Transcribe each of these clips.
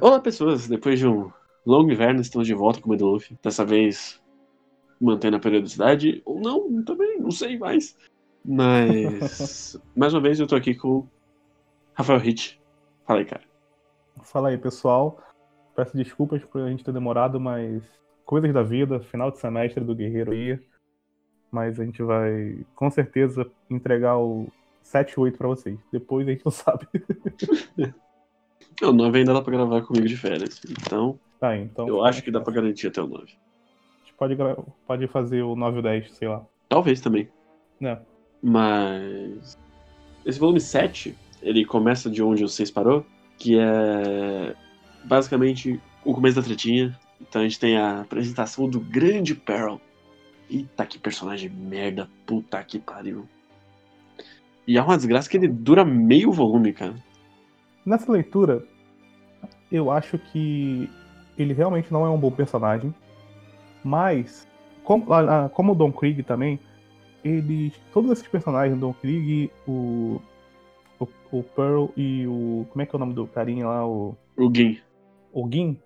Olá, pessoas! Depois de um longo inverno, estamos de volta com o Medo Luffy. Dessa vez mantendo a periodicidade, ou não, também, não sei mais. Mas, mais uma vez, eu tô aqui com Rafael Hitch. Fala aí, cara. Fala aí, pessoal. Peço desculpas por a gente ter demorado, mas coisas da vida, final de semestre do Guerreiro aí. Mas a gente vai, com certeza, entregar o 7 e 8 pra vocês. Depois a gente não sabe. O 9 ainda dá pra gravar comigo de férias. Então, Tá, então. eu acho que dá pra garantir até o 9. A gente pode, gra- pode fazer o 9 e o 10, sei lá. Talvez também. Né? Mas. Esse volume 7, ele começa de onde o 6 parou, que é basicamente o começo da tretinha. Então a gente tem a apresentação do grande Pearl. Eita, que personagem merda, puta que pariu. E é uma desgraça que ele dura meio volume, cara. Nessa leitura, eu acho que ele realmente não é um bom personagem. Mas, como, como o Don Krieg também, eles. Todos esses personagens, o Don Krieg, o, o. o Pearl e o. Como é que é o nome do carinha lá? O. O Gin. o Gin,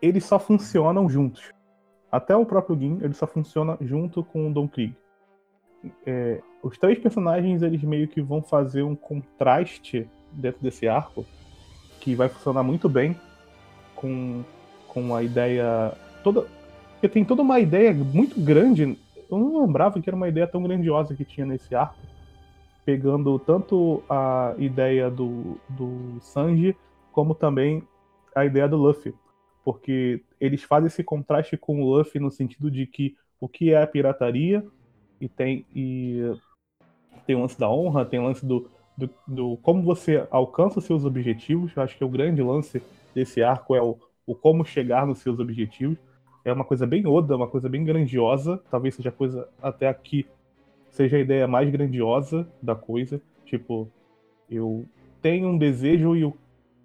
eles só funcionam juntos. Até o próprio Gin, ele só funciona junto com o Don Krieg. É, os três personagens, eles meio que vão fazer um contraste dentro desse arco, que vai funcionar muito bem com, com a ideia toda... Porque tem toda uma ideia muito grande, eu não lembrava que era uma ideia tão grandiosa que tinha nesse arco, pegando tanto a ideia do, do Sanji, como também a ideia do Luffy. Porque eles fazem esse contraste com o Luffy no sentido de que o que é a pirataria e tem e tem o lance da honra, tem o lance do, do, do como você alcança os seus objetivos. Eu acho que o grande lance desse arco é o, o como chegar nos seus objetivos. É uma coisa bem oda, uma coisa bem grandiosa. Talvez seja a coisa até aqui seja a ideia mais grandiosa da coisa. Tipo, eu tenho um desejo e eu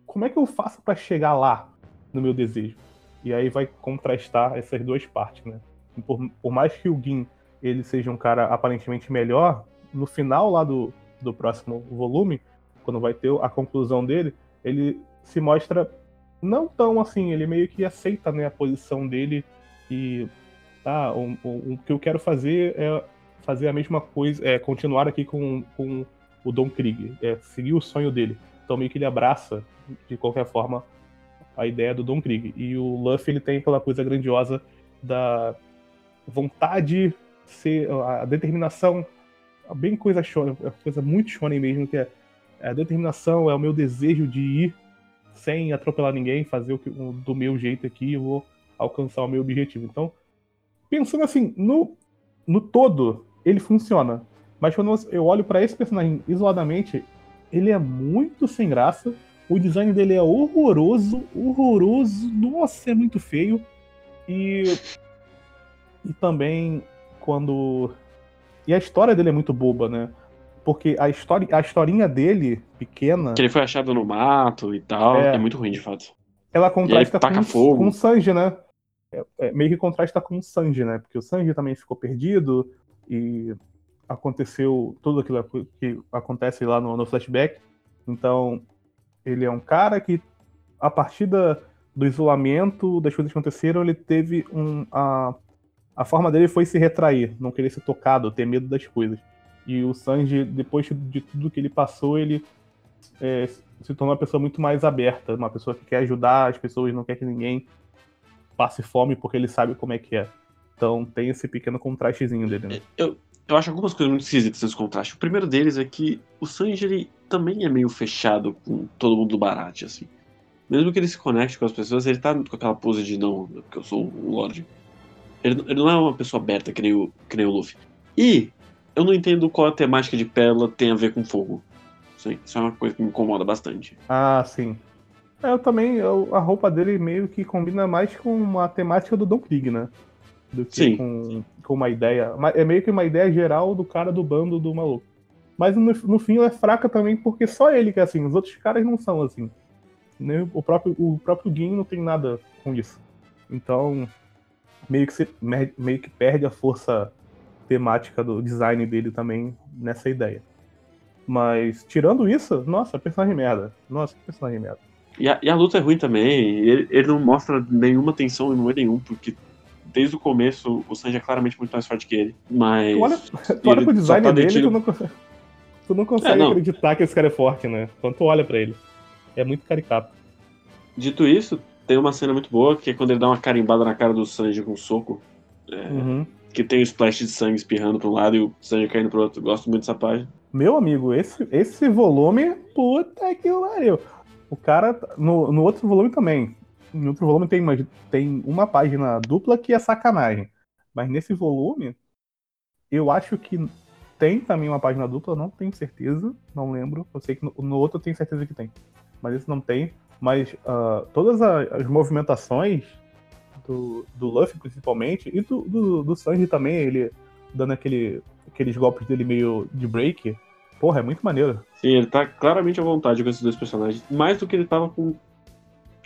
como é que eu faço para chegar lá no meu desejo? E aí vai contrastar essas duas partes, né? Por, por mais que o Gin ele seja um cara aparentemente melhor, no final lá do, do próximo volume, quando vai ter a conclusão dele, ele se mostra não tão assim, ele meio que aceita né, a posição dele e tá, o, o, o que eu quero fazer é fazer a mesma coisa, é continuar aqui com, com o Don Krieg, é seguir o sonho dele. Então meio que ele abraça de qualquer forma a ideia do Don Krieg. E o Luffy ele tem aquela coisa grandiosa da vontade, ser a determinação, bem coisa shonen, é coisa muito shonen mesmo, que é a determinação, é o meu desejo de ir sem atropelar ninguém, fazer o que, do meu jeito aqui, eu vou alcançar o meu objetivo. Então, pensando assim, no, no todo, ele funciona. Mas quando eu olho para esse personagem isoladamente, ele é muito sem graça. O design dele é horroroso, horroroso. Nossa, é muito feio. E, e também quando. E a história dele é muito boba, né? Porque a, história, a historinha dele, pequena. Que ele foi achado no mato e tal. É, é muito ruim, de fato. Ela contrasta com, fogo. com o Sanji, né? É, é, meio que contrasta com o Sanji, né? Porque o Sanji também ficou perdido e aconteceu tudo aquilo que acontece lá no, no flashback. Então, ele é um cara que, a partir da, do isolamento, das coisas que aconteceram, ele teve um. A, a forma dele foi se retrair, não querer ser tocado, ter medo das coisas. E o Sanji, depois de tudo que ele passou, ele é, se tornou uma pessoa muito mais aberta, uma pessoa que quer ajudar as pessoas, não quer que ninguém passe fome porque ele sabe como é que é. Então tem esse pequeno contrastezinho dele, né? Eu, eu acho algumas coisas muito esquisitas nesse contraste. O primeiro deles é que o Sanji ele também é meio fechado com todo mundo do Barat, assim. Mesmo que ele se conecte com as pessoas, ele tá com aquela pose de não, porque eu sou um Lorde. Ele, ele, não é uma pessoa aberta que nem, o, que nem o Luffy. E eu não entendo qual a temática de Pérola tem a ver com fogo. Isso, isso é uma coisa que me incomoda bastante. Ah, sim. Eu também, eu, a roupa dele meio que combina mais com a temática do Don Krieg, né? Do que Sim. Com, com uma ideia. É meio que uma ideia geral do cara do bando do maluco. Mas no, no fim ela é fraca também porque só ele que é assim, os outros caras não são assim. Né? O próprio, o próprio Gin não tem nada com isso. Então, meio que, se, meio que perde a força temática do design dele também nessa ideia. Mas, tirando isso, nossa, personagem merda. Nossa, que personagem merda. E a, e a luta é ruim também. Ele, ele não mostra nenhuma tensão em momento nenhum, porque desde o começo o Sanji é claramente muito mais forte que ele. Mas. Tu olha, tu olha pro design tá dele, tu não, tu não consegue é, não. acreditar que esse cara é forte, né? Quando tu olha pra ele. É muito caricato. Dito isso, tem uma cena muito boa, que é quando ele dá uma carimbada na cara do Sanji com um soco. É, uhum. Que tem o splash de sangue espirrando pra um lado e o Sanji caindo pro outro. Gosto muito dessa página. Meu amigo, esse, esse volume, puta que pariu. O cara, no, no outro volume também. No outro volume tem uma, tem uma página dupla que é sacanagem. Mas nesse volume, eu acho que tem também uma página dupla, não tenho certeza, não lembro. Eu sei que no, no outro eu tenho certeza que tem. Mas esse não tem. Mas uh, todas as, as, movimentações do, do Luffy, principalmente, e do, do, do Sanji também, ele dando aquele, aqueles golpes dele meio de break, porra, é muito maneiro. Sim, ele tá claramente à vontade com esses dois personagens. Mais do que ele tava com.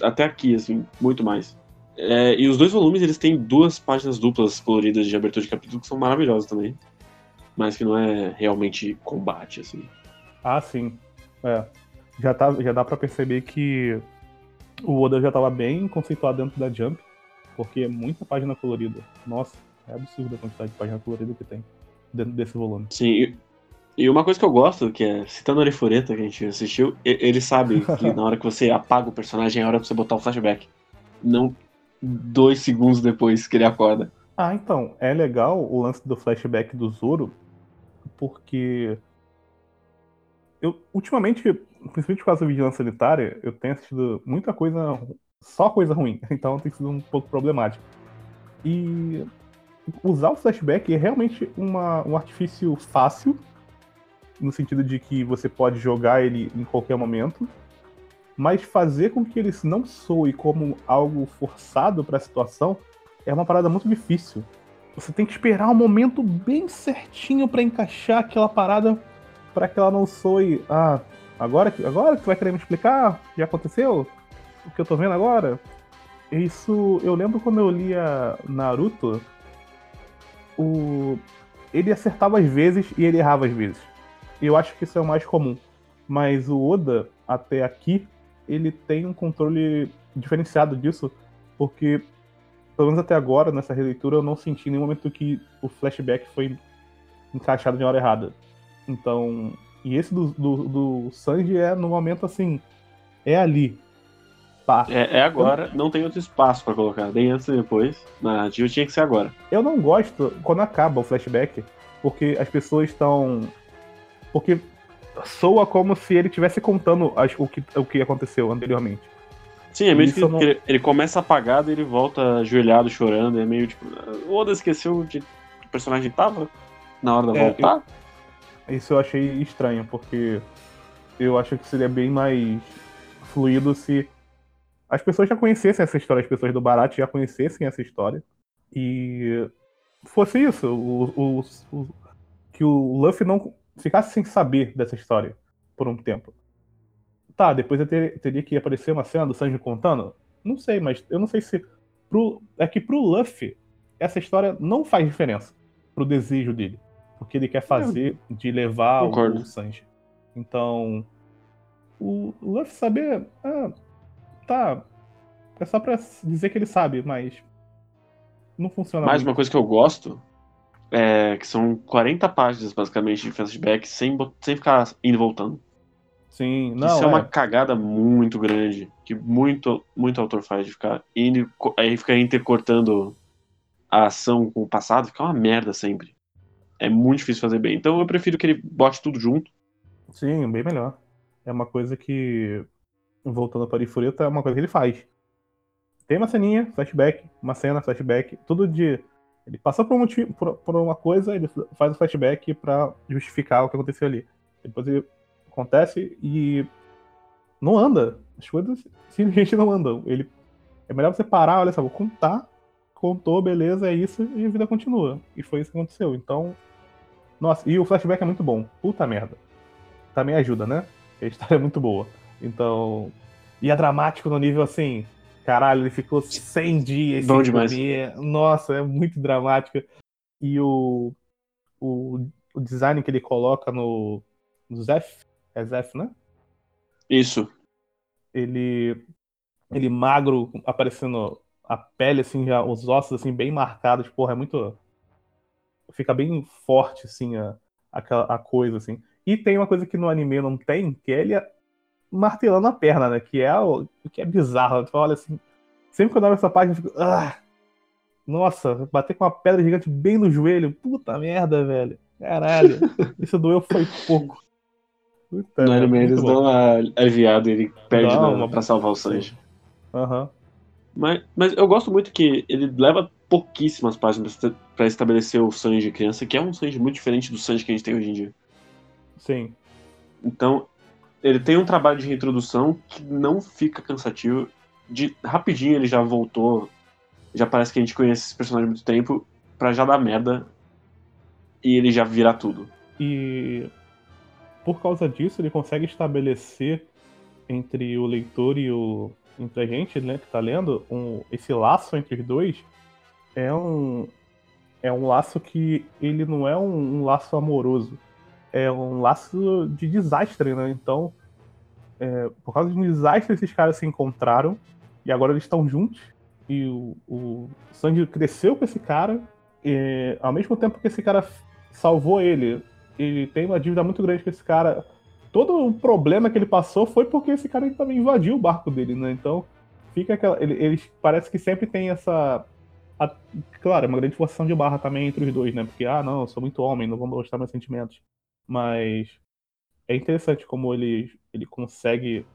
Até aqui, assim, muito mais. É, e os dois volumes, eles têm duas páginas duplas coloridas de abertura de capítulo que são maravilhosas também. Mas que não é realmente combate, assim. Ah, sim. É já, tá, já dá para perceber que o Oda já tava bem conceituado dentro da Jump, porque é muita página colorida. Nossa, é absurda a quantidade de página colorida que tem dentro desse volume. Sim, e uma coisa que eu gosto, que é, citando o Orifureta que a gente assistiu, ele sabe que na hora que você apaga o personagem é hora pra você botar o flashback. Não dois segundos depois que ele acorda. Ah, então, é legal o lance do flashback do Zoro, porque eu ultimamente principalmente por causa da vigilância sanitária, eu tenho assistido muita coisa, só coisa ruim, então tem sido um pouco problemático. E usar o flashback é realmente uma, um artifício fácil, no sentido de que você pode jogar ele em qualquer momento, mas fazer com que ele não soe como algo forçado para a situação é uma parada muito difícil. Você tem que esperar um momento bem certinho para encaixar aquela parada para que ela não soe, ah, Agora, agora que vai querer me explicar o que aconteceu? O que eu tô vendo agora? Isso, eu lembro quando eu lia Naruto, o ele acertava às vezes e ele errava às vezes. Eu acho que isso é o mais comum. Mas o Oda, até aqui, ele tem um controle diferenciado disso, porque, pelo menos até agora, nessa releitura, eu não senti em nenhum momento que o flashback foi encaixado na hora errada. Então, e esse do, do, do Sanji é no momento assim. É ali. Pá. É, é agora, eu... não tem outro espaço para colocar. Nem antes e depois. Na narrativa tinha que ser agora. Eu não gosto quando acaba o flashback, porque as pessoas estão. Porque soa como se ele estivesse contando as, o, que, o que aconteceu anteriormente. Sim, é meio que não... ele, ele, começa apagado e ele volta ajoelhado, chorando. É meio tipo. O Oda esqueceu de o personagem tava na hora de é, voltar? Eu... Isso eu achei estranho, porque eu acho que seria bem mais fluido se as pessoas já conhecessem essa história, as pessoas do Barat já conhecessem essa história. E fosse isso, o, o, o, que o Luffy não ficasse sem saber dessa história por um tempo. Tá, depois eu ter, teria que aparecer uma cena do Sanji contando? Não sei, mas eu não sei se. Pro, é que pro Luffy, essa história não faz diferença pro desejo dele o que ele quer fazer de levar Concordo. o Sanji. Então, o Luffy saber, ah, tá, é só pra dizer que ele sabe, mas não funciona Mais muito. uma coisa que eu gosto é que são 40 páginas, basicamente, de flashback sem, sem ficar indo e voltando. Sim, não. Isso é, é, uma cagada muito grande, que muito, muito autor faz, de ficar indo, aí fica intercortando a ação com o passado, fica uma merda sempre é muito difícil fazer bem. Então eu prefiro que ele bote tudo junto. Sim, bem melhor. É uma coisa que, voltando para Ifureta, é uma coisa que ele faz. Tem uma ceninha, flashback, uma cena, flashback, tudo de. Ele passa por, um motivo, por, por uma coisa, ele faz o flashback para justificar o que aconteceu ali. Depois ele acontece e não anda. As coisas simplesmente não andam. Ele, é melhor você parar, olha só, vou contar, contou, beleza, é isso, e a vida continua. E foi isso que aconteceu. Então, nossa, e o flashback é muito bom. Puta merda. Também ajuda, né? A história é muito boa. Então. E é dramático no nível assim. Caralho, ele ficou 100 dias bom demais. comer. Nossa, é muito dramático. E o, o, o design que ele coloca no, no Zef. É Zef, né? Isso. ele ele magro, aparecendo a pele, assim, já, os ossos, assim, bem marcados, porra, é muito. Fica bem forte, assim, a, a, a coisa, assim. E tem uma coisa que no anime não tem, que é ele martelando a perna, né? Que é o que é bizarro. Tu olha assim. Sempre que eu olho essa página, eu fico. Ah! Nossa, bater com uma pedra gigante bem no joelho. Puta merda, velho. Caralho. Isso doeu foi pouco. Puta, no anime eles dão uma aliviada e ele perde Não, na, pra salvar o Sanji. Aham. Uhum. Mas, mas eu gosto muito que ele leva pouquíssimas páginas para estabelecer o Sanji de criança, que é um Sanji muito diferente do Sanji que a gente tem hoje em dia. Sim. Então, ele tem um trabalho de reintrodução que não fica cansativo. De rapidinho ele já voltou, já parece que a gente conhece esse personagem há muito tempo, pra já dar merda e ele já virar tudo. E por causa disso ele consegue estabelecer entre o leitor e o entre a gente, né, que tá lendo, um, esse laço entre os dois é um é um laço que ele não é um, um laço amoroso, é um laço de desastre, né? Então, é, por causa de um desastre, esses caras se encontraram e agora eles estão juntos. E o, o cresceu com esse cara, e, ao mesmo tempo que esse cara salvou ele, ele tem uma dívida muito grande com esse cara todo o problema que ele passou foi porque esse cara também invadiu o barco dele, né? Então, fica aquela. Ele, eles parece que sempre tem essa. A, claro, é uma grande forçação de barra também entre os dois, né? Porque, ah, não, eu sou muito homem, não vou mostrar meus sentimentos. Mas é interessante como ele, ele consegue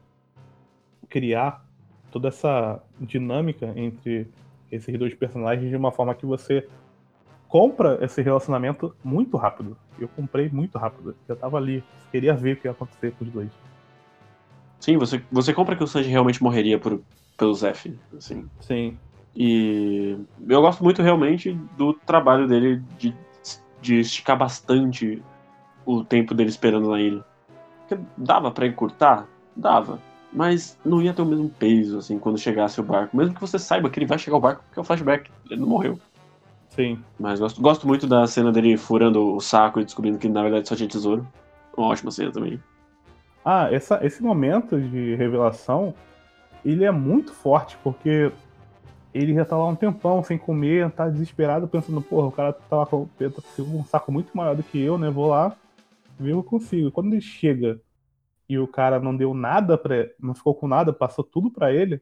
criar toda essa dinâmica entre esses dois personagens de uma forma que você compra esse relacionamento muito rápido. Eu comprei muito rápido. Já tava ali. Queria ver o que ia acontecer com os dois. Sim, você, você compra que o Sanji realmente morreria por, pelo Zef, assim. Sim. E eu gosto muito realmente do trabalho dele de, de esticar bastante o tempo dele esperando na ilha. Porque dava para encurtar? Dava. Mas não ia ter o mesmo peso, assim, quando chegasse o barco. Mesmo que você saiba que ele vai chegar o barco, porque é o flashback. Ele não morreu. Sim. Mas gosto, gosto muito da cena dele furando o saco e descobrindo que na verdade só tinha tesouro. Uma ótima cena também. Ah, essa, esse momento de revelação, ele é muito forte, porque ele já tá lá um tempão sem comer, tá desesperado, pensando, porra, o cara tá com um saco muito maior do que eu, né? Vou lá, ver eu consigo. Quando ele chega e o cara não deu nada para não ficou com nada, passou tudo para ele,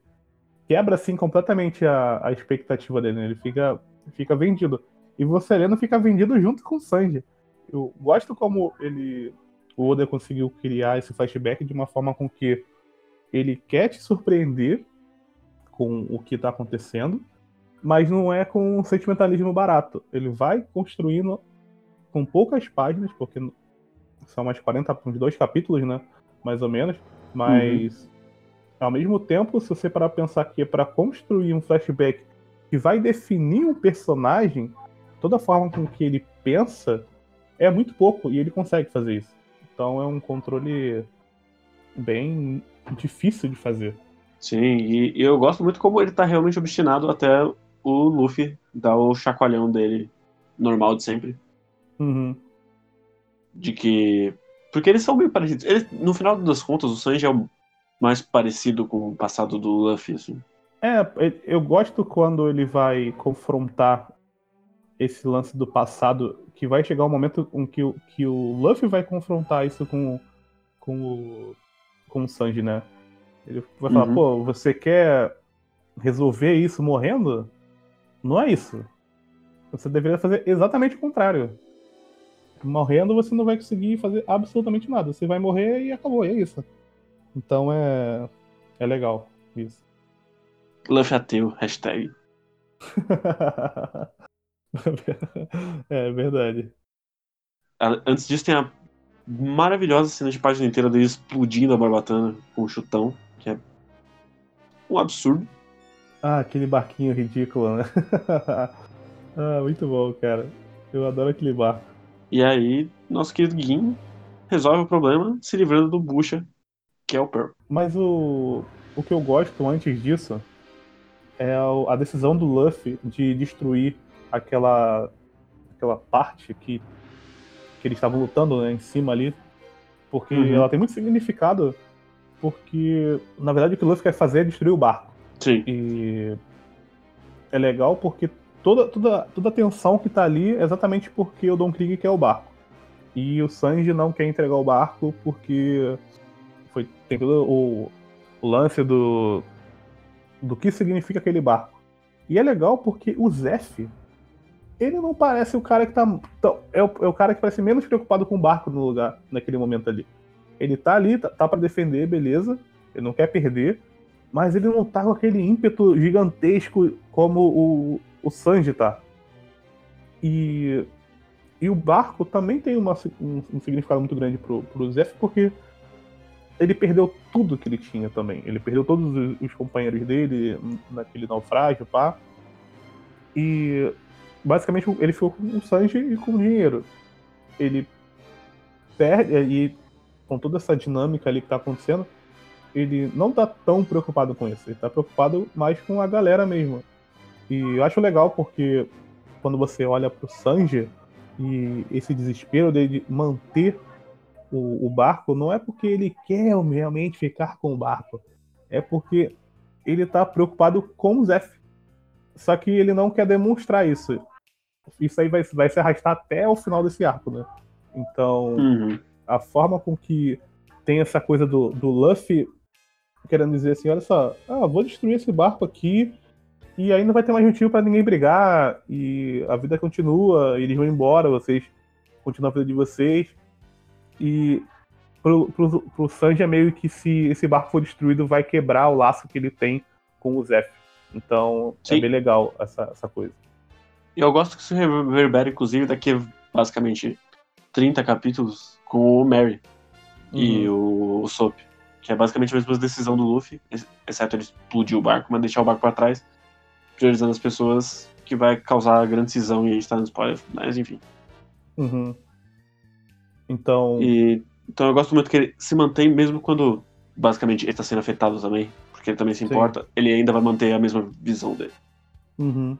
quebra assim completamente a, a expectativa dele, né? Ele fica fica vendido. E você Sereno fica vendido junto com o Sanji. Eu gosto como ele. O Oda conseguiu criar esse flashback de uma forma com que ele quer te surpreender com o que está acontecendo, mas não é com um sentimentalismo barato. Ele vai construindo com poucas páginas, porque são mais 40, uns dois capítulos, né? Mais ou menos. Mas, uhum. Ao mesmo tempo, se você parar pensar que é para construir um flashback que vai definir um personagem, toda a forma com que ele pensa, é muito pouco e ele consegue fazer isso. Então é um controle bem difícil de fazer. Sim, e, e eu gosto muito como ele tá realmente obstinado até o Luffy dar o chacoalhão dele normal de sempre. Uhum. De que. Porque eles são meio parecidos. Eles, no final das contas, o Sanji é o mais parecido com o passado do Luffy, assim. É, eu gosto quando ele vai confrontar esse lance do passado, que vai chegar um momento em que, o, que o Luffy vai confrontar isso com, com, o, com o Sanji, né? Ele vai falar, uhum. pô, você quer resolver isso morrendo? Não é isso. Você deveria fazer exatamente o contrário. Morrendo, você não vai conseguir fazer absolutamente nada. Você vai morrer e acabou, é isso. Então é, é legal isso. Luffy ateu, hashtag. é verdade. Antes disso tem a maravilhosa cena de página inteira dele explodindo a barbatana com um chutão, que é um absurdo. Ah, aquele barquinho ridículo, né? ah, muito bom, cara. Eu adoro aquele barco. E aí, nosso querido Gin resolve o problema se livrando do bucha, que é o Pearl. Mas o, o que eu gosto antes disso é a decisão do Luffy de destruir aquela aquela parte que, que eles estavam lutando né, em cima ali, porque uhum. ela tem muito significado porque, na verdade, o que o Luffy quer fazer é destruir o barco. Sim. E é legal porque toda, toda, toda a tensão que tá ali é exatamente porque o Don Krieg quer o barco. E o Sanji não quer entregar o barco porque foi, tem todo o, o lance do, do que significa aquele barco. E é legal porque o Zef, ele não parece o cara que tá. É o, é o cara que parece menos preocupado com o barco no lugar, naquele momento ali. Ele tá ali, tá, tá para defender, beleza. Ele não quer perder. Mas ele não tá com aquele ímpeto gigantesco como o, o Sanji tá. E, e o barco também tem uma, um, um, significado muito grande pro, pro Zef, porque ele perdeu tudo que ele tinha também. Ele perdeu todos os, os companheiros dele naquele naufrágio, pá. E basicamente ele ficou com o Sanji e com o dinheiro. Ele perde, e com toda essa dinâmica ali que tá acontecendo, ele não tá tão preocupado com isso. Ele tá preocupado mais com a galera mesmo. E eu acho legal porque quando você olha pro Sanji e esse desespero dele de manter o, o, barco, não é porque ele quer realmente ficar com o barco. É porque ele tá preocupado com o Zef. Só que ele não quer demonstrar isso. Isso aí vai, vai se arrastar até o final desse arco, né? Então, uhum. a forma com que tem essa coisa do, do Luffy querendo dizer assim, olha só, ah, vou destruir esse barco aqui e aí não vai ter mais motivo para ninguém brigar e a vida continua, eles vão embora, vocês continuam a vida de vocês. E pro, pro, pro Sanji é meio que se esse barco for destruído, vai quebrar o laço que ele tem com o Zef. Então é Sim. é bem legal essa, essa coisa. E eu gosto que isso reverbera, inclusive, daqui basicamente 30 capítulos com o Mary uhum. e o, o Soap. Que é basicamente a mesma decisão do Luffy, exceto ele explodir o barco, mas deixar o barco para trás priorizando as pessoas, que vai causar grande cisão e a gente tá no spoiler, mas enfim. Uhum. Então. E, então eu gosto muito que ele se mantém, mesmo quando basicamente ele tá sendo afetado também, porque ele também se importa, Sim. ele ainda vai manter a mesma visão dele. Uhum.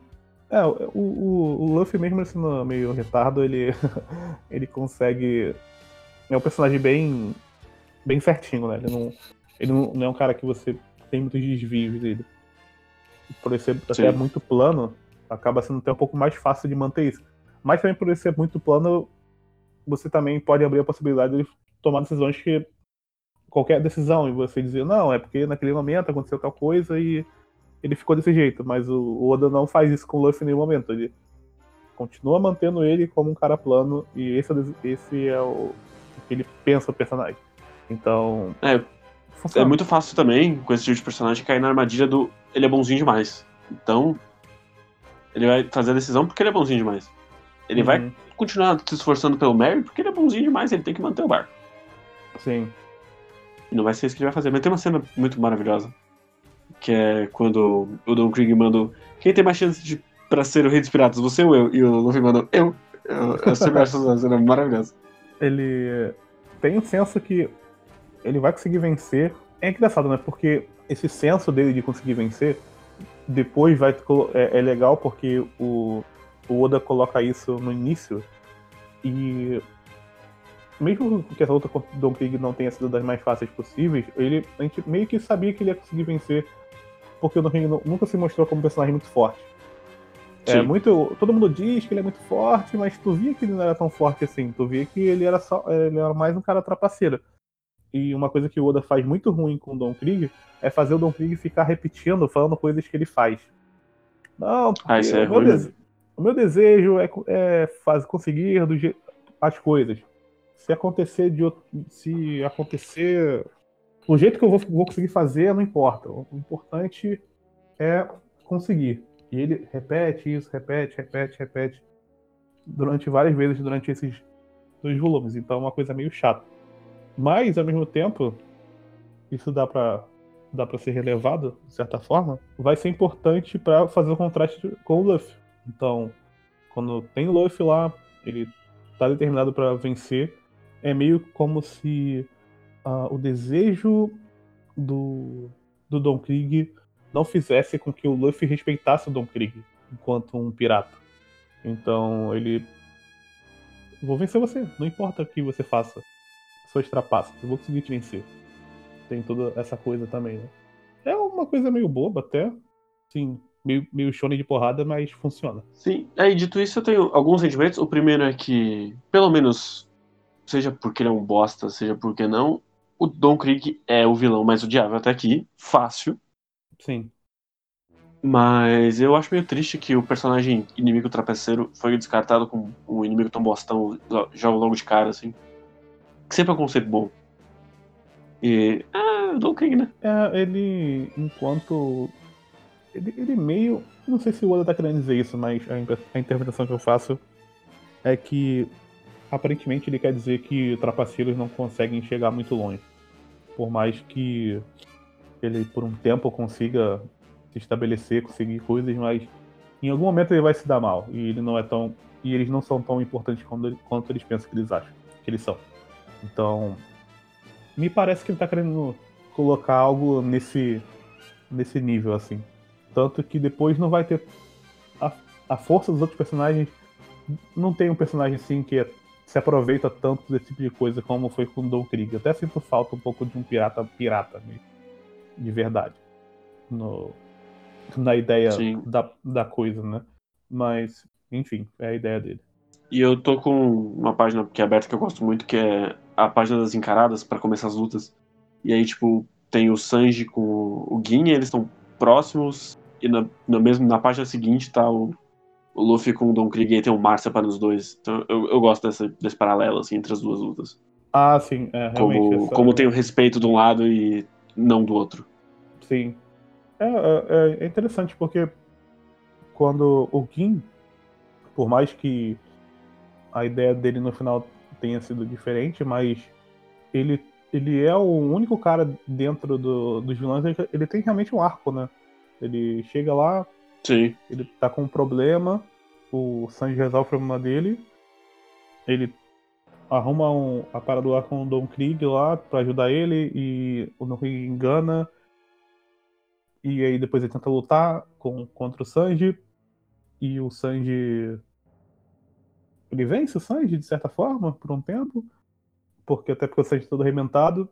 É, o, o, o Luffy, mesmo sendo meio retardo, ele, ele consegue. É um personagem bem. bem certinho, né? Ele não, ele não, não é um cara que você tem muitos desvios dele por ele ser Sim. até muito plano, acaba sendo até um pouco mais fácil de manter isso. Mas também por ele ser muito plano, você também pode abrir a possibilidade de tomar decisões que qualquer decisão e você dizer não é porque naquele momento aconteceu tal coisa e ele ficou desse jeito, mas o Oda não faz isso com o Luffy em nenhum momento. Ele continua mantendo ele como um cara plano e esse é, esse é o que ele pensa o personagem. Então. É, é muito fácil também, com esse tipo de personagem, cair na armadilha do ele é bonzinho demais. Então, ele vai fazer a decisão porque ele é bonzinho demais. Ele uhum. vai continuar se esforçando pelo Mary porque ele é bonzinho demais, ele tem que manter o barco. Sim. E não vai ser isso que ele vai fazer. Mas tem uma cena muito maravilhosa. Que é quando o Don Krieg manda. Quem tem mais chance de pra ser o rei dos piratas, você ou eu? E o Luffy manda eu. Eu, eu sempre acho essa cena maravilhosa. Ele tem um senso que ele vai conseguir vencer. É engraçado, né? Porque esse senso dele de conseguir vencer, depois vai é, é legal porque o, o Oda coloca isso no início e mesmo que essa luta contra o Don Krieg não tenha sido das mais fáceis possíveis, ele, a gente meio que sabia que ele ia conseguir vencer, porque o Don Krieg nunca se mostrou como um personagem muito forte. É muito, todo mundo diz que ele é muito forte, mas tu via que ele não era tão forte assim. Tu via que ele era só, ele era mais um cara trapaceiro. E uma coisa que o Oda faz muito ruim com o Don Krieg é fazer o Don Krieg ficar repetindo, falando coisas que ele faz. Não, porque ah, é o, meu dese... o, meu desejo é, é faz, conseguir do as coisas. Se acontecer de se acontecer o jeito que eu vou, vou conseguir fazer, não importa. O importante é conseguir. E ele repete isso, repete, repete, repete durante várias vezes durante esses dois volumes. Então é uma coisa meio chata. Mas, ao mesmo tempo, isso dá para dá para ser relevado, de certa forma, vai ser importante para fazer o contraste com o Luffy. Então, quando tem Luffy lá, ele tá determinado para vencer, é meio como se uh, o desejo do, do Don Krieg não fizesse com que o Luffy respeitasse o Don Krieg enquanto um pirata. Então, ele. Vou vencer você, não importa o que você faça suas trapaças. Eu vou conseguir te vencer. tem toda essa coisa também, né? É uma coisa meio boba até. Sim, meio, meio shonen de porrada, mas funciona. Sim, aí dito isso, eu tenho alguns sentimentos. O primeiro é que, pelo menos, seja porque ele é um bosta, seja porque não, o Don Krieg é o vilão mais odiável até aqui, fácil. Sim. Mas eu acho meio triste que o personagem inimigo trapaceiro foi descartado com um inimigo tão bostão já logo de cara, assim. Que sempre é um conceito bom. E. Ah, Don Krieg, né? É, ele, enquanto. Ele, ele meio. Não sei se o Oda tá querendo dizer isso, mas a, a interpretação que eu faço é que aparentemente ele quer dizer que trapaceiros não conseguem chegar muito longe. Por mais que ele por um tempo consiga se estabelecer, conseguir coisas, mas em algum momento ele vai se dar mal e ele não é tão e eles não são tão importantes quanto, quanto eles pensam que eles acham que eles são. Então, me parece que ele tá querendo colocar algo nesse nesse nível assim. Tanto que depois não vai ter a, a força dos outros personagens não tem um personagem assim que é, se aproveita tanto desse tipo de coisa como foi com Don Krieg. Até sinto falta um pouco de um pirata pirata mesmo, de verdade. No, na ideia da, da coisa, né? Mas, enfim, é a ideia dele. E eu tô com uma página que é aberta que eu gosto muito, que é a página das encaradas para começar as lutas. E aí, tipo, tem o Sanji com o Gin, eles estão próximos, e na, na, mesmo, na página seguinte tá o, o Luffy com o Don Krieg e tem o Marcia para os dois. Então eu, eu gosto dessa, desse paralelo, assim, entre as duas lutas. Ah, sim, é, realmente. Como, essa... como tem o respeito de um lado e não do outro. Sim. É, é, é interessante porque quando o Gin, por mais que a ideia dele no final tenha sido diferente, mas ele, ele é o único cara dentro do, dos vilões, ele, ele tem realmente um arco, né? Ele chega lá, Sim. ele tá com um problema, o Sanji resolve o problema dele, ele arruma um, a parada lá com o Don Krieg lá pra ajudar ele e o Don Krieg engana e aí depois ele tenta lutar com, contra o Sanji. E o Sanji. Ele vence o Sanji, de certa forma, por um tempo. Porque até porque o Sanji é todo arrebentado.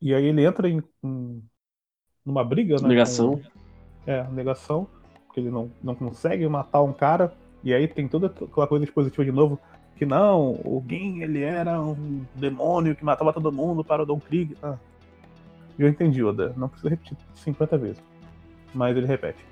E aí ele entra em, em numa briga, né? Negação. Com, é, negação. Porque ele não, não consegue matar um cara. E aí tem toda aquela coisa expositiva de novo. Que não, o Gin ele era um demônio que matava todo mundo para o Don Krieg. Ah, eu entendi, Oda. Não precisa repetir 50 vezes. Mas ele repete.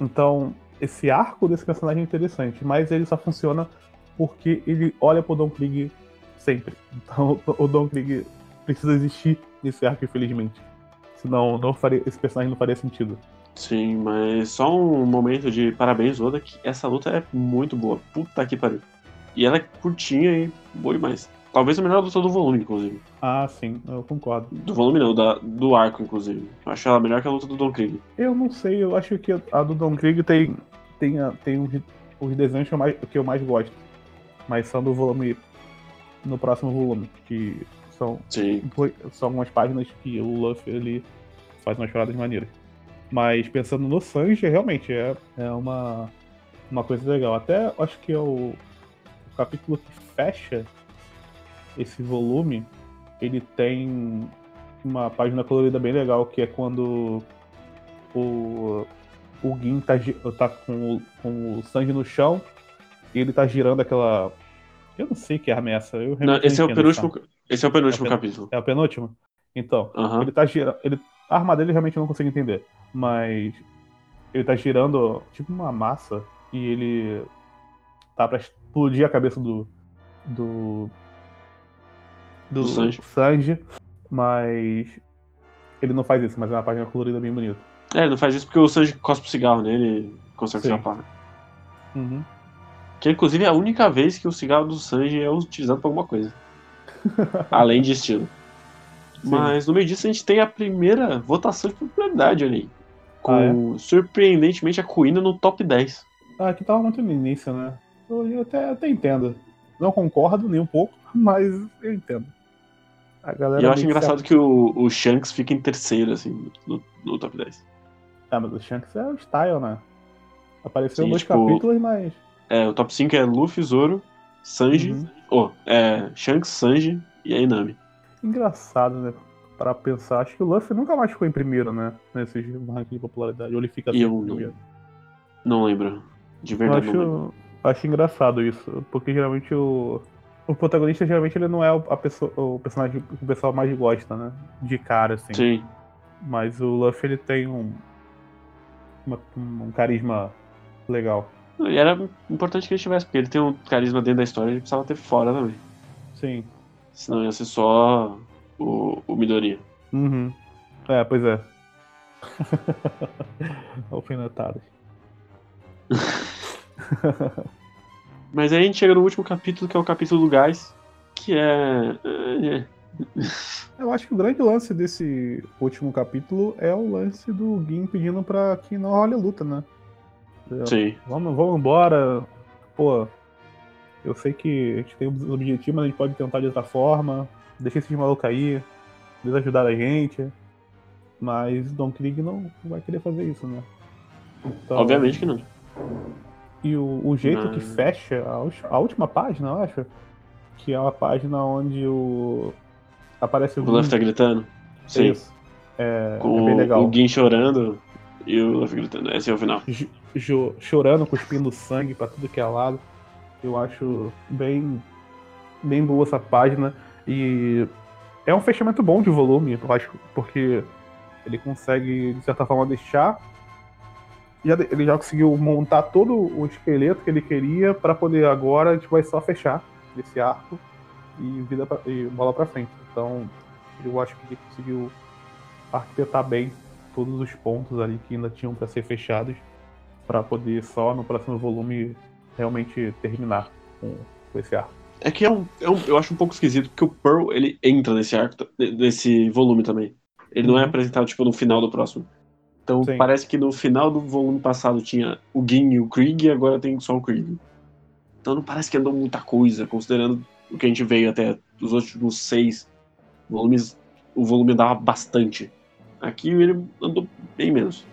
Então, esse arco desse personagem é interessante, mas ele só funciona porque ele olha pro Don Krieg sempre. Então, o Don Krieg precisa existir nesse arco, infelizmente. Senão, não faria, esse personagem não faria sentido. Sim, mas só um momento de parabéns, Oda, que essa luta é muito boa. Puta que pariu. E ela é curtinha e boa demais. Talvez a melhor luta do volume, inclusive. Ah, sim, eu concordo. Do volume não, da, do arco, inclusive. Eu acho ela melhor que a luta do Don Krieg. Eu não sei, eu acho que a do Don Krieg tem, tem, tem os, os desenhos que eu, mais, que eu mais gosto. Mas são do volume. No próximo volume. Que são, sim. são algumas páginas que o Luffy ele faz umas paradas maneiras. Mas pensando no Sanji, realmente é, é uma, uma coisa legal. Até acho que é o, o capítulo que fecha esse volume, ele tem uma página colorida bem legal, que é quando o, o Gin tá, tá com, o, com o sangue no chão e ele tá girando aquela. Eu não sei que é ameaça. Eu não, esse, é o penúltimo, esse é o penúltimo é capítulo. É o penúltimo? Então, uhum. ele tá girando. Ele, a arma dele realmente eu não consigo entender. Mas ele tá girando tipo uma massa e ele tá pra explodir a cabeça do, do do, do Sanji. Sanji, mas ele não faz isso, mas é uma página colorida bem bonita. É, ele não faz isso porque o Sanji cospe o cigarro nele e consegue escapar. Uhum. Que inclusive é a única vez que o cigarro do Sanji é utilizado pra alguma coisa. além de estilo. Sim. Mas no meio disso a gente tem a primeira votação de popularidade ali. Com, ah, é? surpreendentemente, a Kuina no top 10. Ah, aqui tava muito no início, né? Eu, eu até, até entendo. Não concordo nem um pouco, mas eu entendo. A galera e eu acho engraçado que o, o Shanks fica em terceiro, assim, no, no top 10. Ah, mas o Shanks é o style, né? Apareceu Sim, dois tipo, capítulos, mas. É, o top 5 é Luffy, Zoro, Sanji. Uhum. Oh, é, Shanks, Sanji e a Inami. Engraçado, né? para pensar, acho que o Luffy nunca mais ficou em primeiro, né? Nesses rankings de popularidade. Ou ele fica eu não- primeiro. Não lembro. De verdade, não lembro. acho, acho engraçado isso, porque geralmente o, o protagonista geralmente ele não é o- a pessoa, o personagem que o pessoal mais gosta, né? De cara, assim. Sim. Mas o Luffy ele tem um, uma- um carisma legal. E era importante que ele tivesse, porque ele tem um carisma dentro da história, ele precisava ter fora também. Sim. Senão ia ser só o, o Midoriya. Uhum. É, pois é. Alfinetadas. Mas aí a gente chega no último capítulo, que é o capítulo do gás, que é. é, Eu acho que o grande lance desse último capítulo é o lance do Gin pedindo pra que não role a luta, né? Sim. Vamos, vamos embora. Pô, eu sei que a gente tem os objetivos, mas a gente pode tentar de outra forma. Deixa esses malucos aí. Eles ajudaram a gente. Mas Don Krieg não não vai querer fazer isso, né? Então- Obviamente que não. E o, o jeito que Mas- fecha a, a última página, eu acho, que é uma página onde o. Aparece o O Luffy tá gritando. Sim. Isso. É, Com é bem legal. o Gin chorando e o Luffy gritando. Esse é o final. Chorando, cuspindo sangue pra tudo que é lado. Eu acho bem, bem boa essa página. E é um fechamento bom de volume, eu acho, porque ele consegue, de certa forma, deixar. já- ele já conseguiu montar todo o esqueleto que ele queria pra poder agora a gente vai só fechar esse arco e vida pra, e bola pra frente. Então eu acho que ele conseguiu arquitetar bem todos os pontos ali que ainda tinham pra ser fechados pra poder só no próximo volume realmente terminar com, com esse arco. É que é um, é um- eu acho um pouco esquisito, porque o Pearl, ele entra nesse arco, nesse volume também. Ele não é Uhum. apresentado, tipo, no final do próximo. Então Sim. parece que no final do volume passado tinha o Gin e o Krieg, e agora tem só o Krieg. Então não parece que andou muita coisa, considerando o que a gente veio até os últimos seis volumes. O volume andava bastante. Aqui ele andou bem menos.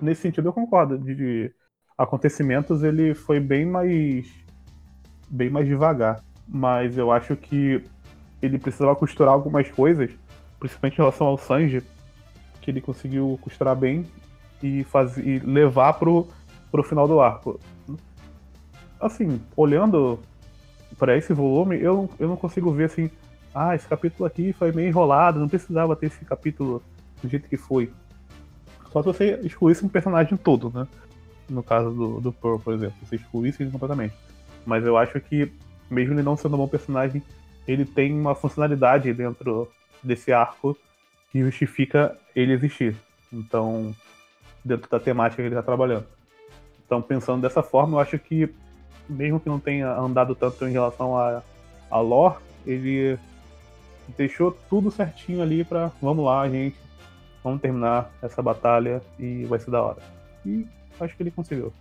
Nesse sentido eu concordo, de, de acontecimentos ele foi bem mais bem mais devagar, mas eu acho que ele precisava costurar algumas coisas, principalmente em relação ao Sanji, que ele conseguiu costurar bem e fazer e levar pro, pro final do arco. Assim, olhando para esse volume, eu, eu não consigo ver assim, ah, esse capítulo aqui foi meio enrolado, não precisava ter esse capítulo do jeito que foi. Só se você excluísse um personagem todo, né? No caso do, do Pearl, por exemplo. Você excluísse ele completamente. Mas eu acho que, mesmo ele não sendo um bom personagem, ele tem uma funcionalidade dentro desse arco que justifica ele existir. Então, dentro da temática que ele está trabalhando. Então, pensando dessa forma, eu acho que, mesmo que não tenha andado tanto em relação a, a lore, ele deixou tudo certinho ali pra vamos lá, gente, vamos terminar essa batalha e vai ser da hora. E acho que ele conseguiu.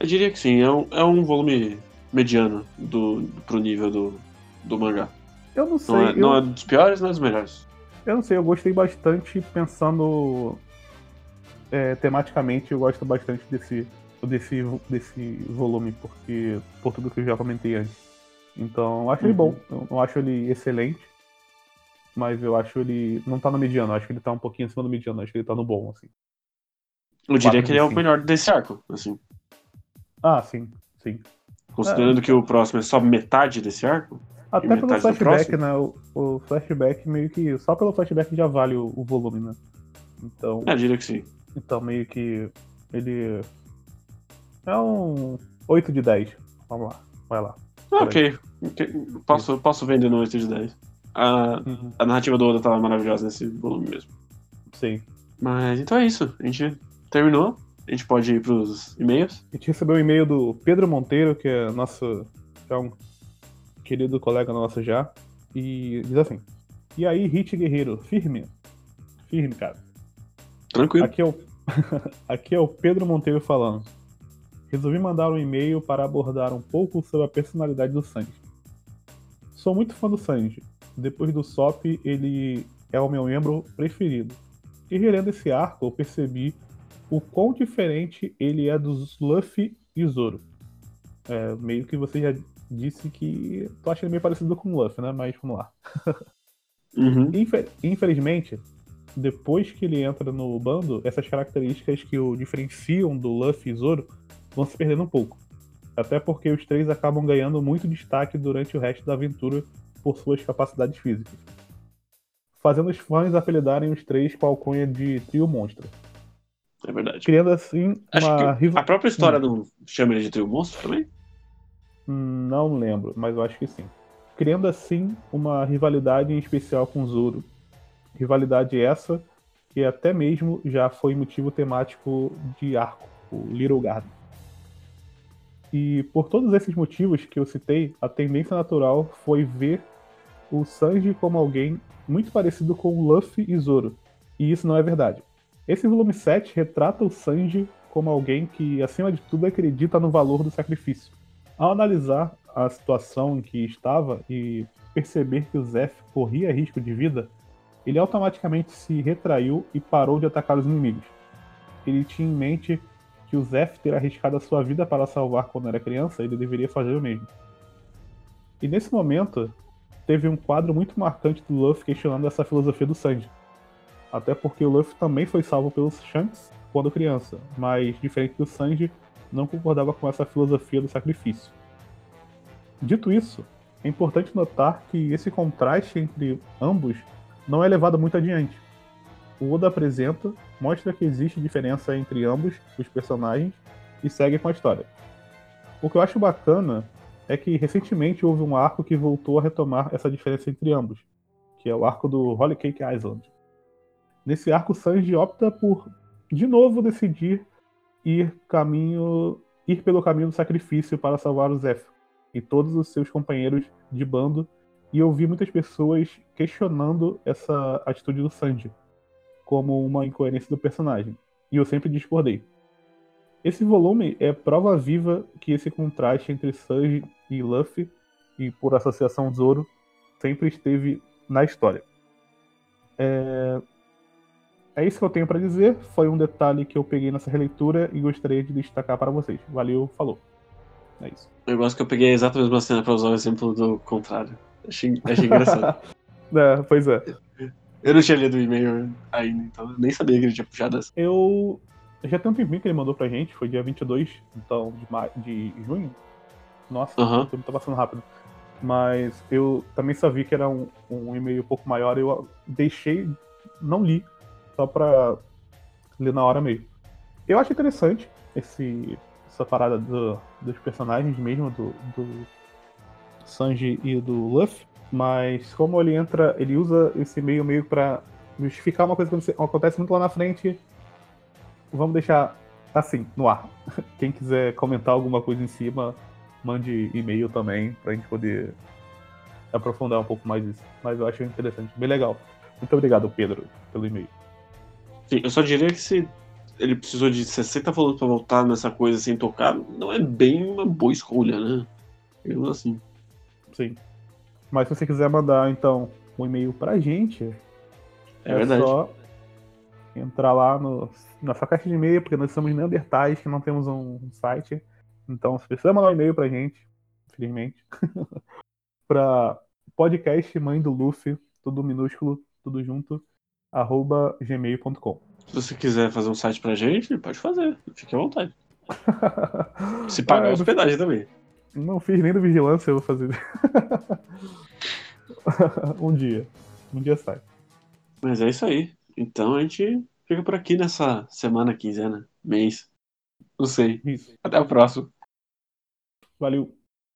Eu diria que sim, é um, é um volume mediano do, pro nível do, do mangá. Eu não sei, Não é, eu, não é dos piores, não é dos melhores. eu não sei, eu gostei bastante pensando é, tematicamente, eu gosto bastante desse, desse, desse volume, porque por tudo que eu já comentei antes. Então, eu acho ele Uhum. bom, eu não acho ele excelente, mas eu acho ele. Não tá no mediano, acho que ele tá um pouquinho acima do mediano, acho que ele tá no bom, assim. Eu diria que ele é o melhor desse arco, assim. Ah, sim, sim. Considerando que o próximo é só metade desse arco. Até pelo flashback, né? O, o flashback meio que. Só pelo flashback já vale o, o volume, né? Então, É, eu diria que sim. então meio que. Ele. É um 8 de 10. Vamos lá, vai lá. Ah, ok. Ok. Posso, posso vender no 8 de 10. A, Uhum. a narrativa do Oda tava maravilhosa nesse volume mesmo. Sim. Mas então é isso. A gente terminou. A gente pode ir pros e-mails. A gente recebeu um e-mail do Pedro Monteiro, que é nosso. Que é um querido colega nosso já. E diz assim. E aí, Hit Guerreiro, firme? Firme, cara. Tranquilo. Aqui é o, aqui é o Pedro Monteiro falando. Resolvi mandar um e-mail para abordar um pouco sobre a personalidade do Sanji. Sou muito fã do Sanji. Depois do Sop, ele é o meu membro preferido. E relendo esse arco, eu percebi o quão diferente ele é dos Luffy e Zoro. É, meio que você já disse que tu acha ele meio parecido com o Luffy, né? Mas vamos lá. Uhum. Infe- Infelizmente, depois que ele entra no bando, essas características que o diferenciam do Luffy e Zoro vão se perdendo um pouco. Até porque os três acabam ganhando muito destaque durante o resto da aventura por suas capacidades físicas. Fazendo os fãs apelidarem os três com a alcunha de trio monstro. É verdade. Criando assim Acho uma que riva- a própria história não chama ele de trio monstro também? Hum, Não lembro, mas eu acho que sim. Criando assim uma rivalidade em especial com Zoro. Rivalidade essa que até mesmo já foi motivo temático de arco, o Little Garden. E por todos esses motivos que eu citei, a tendência natural foi ver o Sanji como alguém muito parecido com o Luffy e Zoro. E isso não é verdade. Esse volume 7 retrata o Sanji como alguém que, acima de tudo, acredita no valor do sacrifício. Ao analisar a situação em que estava e perceber que o Zef corria risco de vida, ele automaticamente se retraiu e parou de atacar os inimigos. Ele tinha em mente que o Zef ter arriscado a sua vida para salvar quando era criança, ele deveria fazer o mesmo. E nesse momento, teve um quadro muito marcante do Luffy questionando essa filosofia do Sanji. Até porque o Luffy também foi salvo pelos Shanks quando criança, mas diferente do Sanji, não concordava com essa filosofia do sacrifício. Dito isso, é importante notar que esse contraste entre ambos não é levado muito adiante. O Oda apresenta, mostra que existe diferença entre ambos os personagens e segue com a história. O que eu acho bacana é que recentemente houve um arco que voltou a retomar essa diferença entre ambos, que é o arco do Holy Cake Island. Nesse arco, Sanji opta por, de novo, decidir ir caminho, ir pelo caminho do sacrifício para salvar o Zephyr e todos os seus companheiros de bando, e eu vi muitas pessoas questionando essa atitude do Sanji como uma incoerência do personagem, e eu sempre discordei. Esse volume é prova viva que esse contraste entre Sanji e Luffy, e por associação Zoro, sempre esteve na história. É... é isso que eu tenho para dizer. Foi um detalhe que eu peguei nessa releitura e gostaria de destacar para vocês. Valeu, falou. É isso. Eu gosto que eu peguei a exata mesma cena pra usar o exemplo do contrário. Achei, achei engraçado. é, pois é. eu não tinha lido o e-mail ainda, então eu nem sabia que ele tinha puxado essa. Eu já tem um tempinho que ele mandou pra gente, foi dia 22 então, de, ma... de junho. Nossa, o tempo tá passando rápido. Mas eu também só vi que era um, um e-mail um pouco maior, eu deixei, não li, só pra ler na hora mesmo. Eu acho interessante esse, essa parada do- dos personagens mesmo, do, do Sanji e do Luffy, mas como ele entra, ele usa esse e-mail meio pra justificar uma coisa que acontece muito lá na frente, vamos deixar assim, no ar. Quem quiser comentar alguma coisa em cima, mande e-mail também, pra gente poder aprofundar um pouco mais isso. Mas eu acho interessante, bem legal. Muito obrigado, Pedro, pelo e-mail. Sim, eu só diria que se ele precisou de 60 volumes pra voltar nessa coisa sem tocar, não é bem uma boa escolha, né? Digamos assim. Sim. Mas se você quiser mandar, então, um e-mail pra gente, É, verdade. só entrar lá no, na sua caixa de e-mail, porque nós somos neandertais que não temos um site. Então, se precisa mandar um e-mail pra gente, infelizmente, pra podcast mãe do Luffy, tudo minúsculo, tudo junto, arroba gmail.com. Se você quiser fazer um site pra gente, pode fazer. Fique à vontade. Se pagar Ah, hospedagem também. não, não fiz nem do vigilância, eu vou fazer. um dia. Um dia sai. Mas é isso aí. Então a gente fica por aqui nessa semana, quinzena, mês. Não sei. Isso. Até o próximo. Valeu.